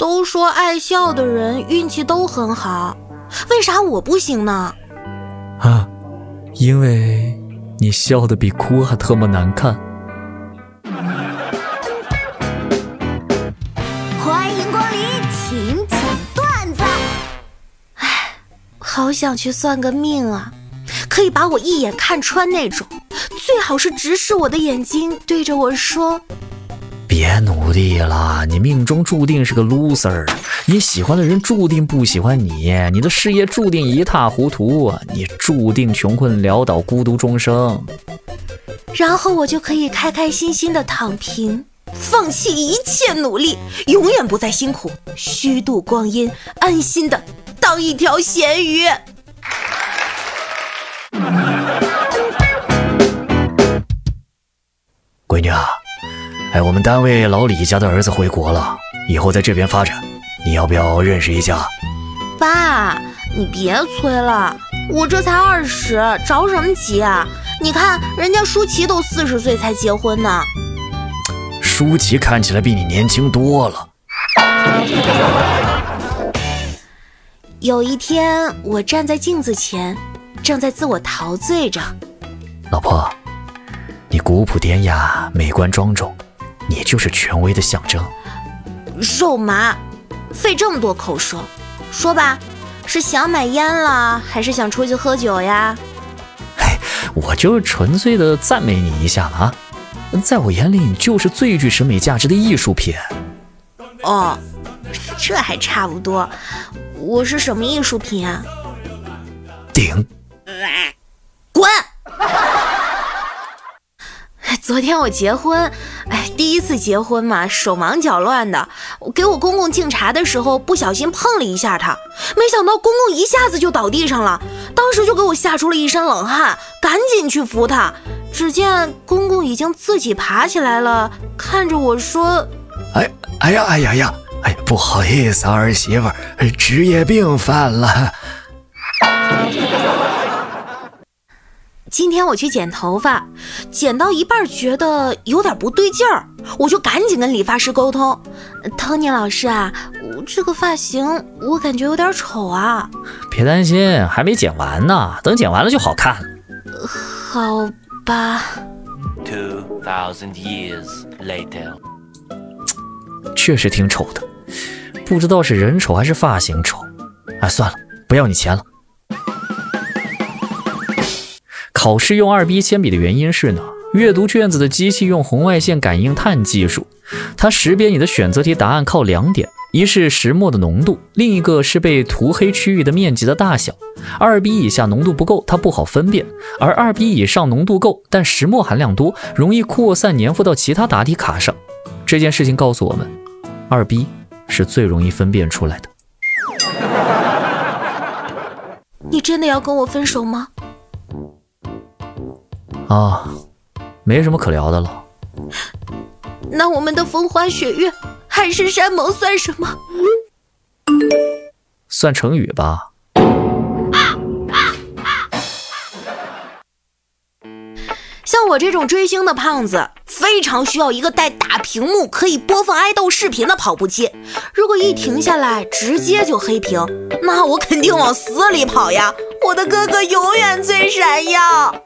都说爱笑的人运气都很好，为啥我不行呢？啊，因为你笑的比哭还特么难看。欢迎光临，请讲段子。哎，好想去算个命啊，可以把我一眼看穿那种，最好是直视我的眼睛，对着我说。别努力了，你命中注定是个 loser，你喜欢的人注定不喜欢你，你的事业注定一塌糊涂，你注定穷困潦倒、孤独终生。然后我就可以开开心心的躺平，放弃一切努力，永远不再辛苦，虚度光阴，安心的当一条咸鱼。闺女啊。哎，我们单位老李家的儿子回国了，以后在这边发展，你要不要认识一下？爸，你别催了，我这才二十，着什么急啊？你看人家舒淇都四十岁才结婚呢。舒淇看起来比你年轻多了。有一天，我站在镜子前，正在自我陶醉着。老婆，你古朴典雅，美观庄重。你就是权威的象征，肉麻，费这么多口舌，说吧，是想买烟了，还是想出去喝酒呀？哎，我就是纯粹的赞美你一下啊，在我眼里，你就是最具审美价值的艺术品。哦，这还差不多，我是什么艺术品啊？顶，滚！昨天我结婚，第一次结婚嘛，手忙脚乱的。我给我公公敬茶的时候，不小心碰了一下他，没想到公公一下子就倒地上了，当时就给我吓出了一身冷汗，赶紧去扶他。只见公公已经自己爬起来了，看着我说：“哎，哎呀，哎呀呀，哎，不好意思，儿媳妇，职业病犯了。”今天我去剪头发，剪到一半觉得有点不对劲儿，我就赶紧跟理发师沟通：“Tony 老师啊，我这个发型我感觉有点丑啊。”别担心，还没剪完呢，等剪完了就好看了。好吧。Two thousand years later，确实挺丑的，不知道是人丑还是发型丑。哎，算了，不要你钱了。考试用二 B 铅笔的原因是呢，阅读卷子的机器用红外线感应碳技术，它识别你的选择题答案靠两点，一是石墨的浓度，另一个是被涂黑区域的面积的大小。二 B 以下浓度不够，它不好分辨；而二 B 以上浓度够，但石墨含量多，容易扩散粘附到其他答题卡上。这件事情告诉我们，二 B 是最容易分辨出来的。你真的要跟我分手吗？啊，没什么可聊的了。那我们的风花雪月、海誓山盟算什么？算成语吧。像我这种追星的胖子，非常需要一个带大屏幕、可以播放爱豆视频的跑步机。如果一停下来，直接就黑屏，那我肯定往死里跑呀！我的哥哥永远最闪耀。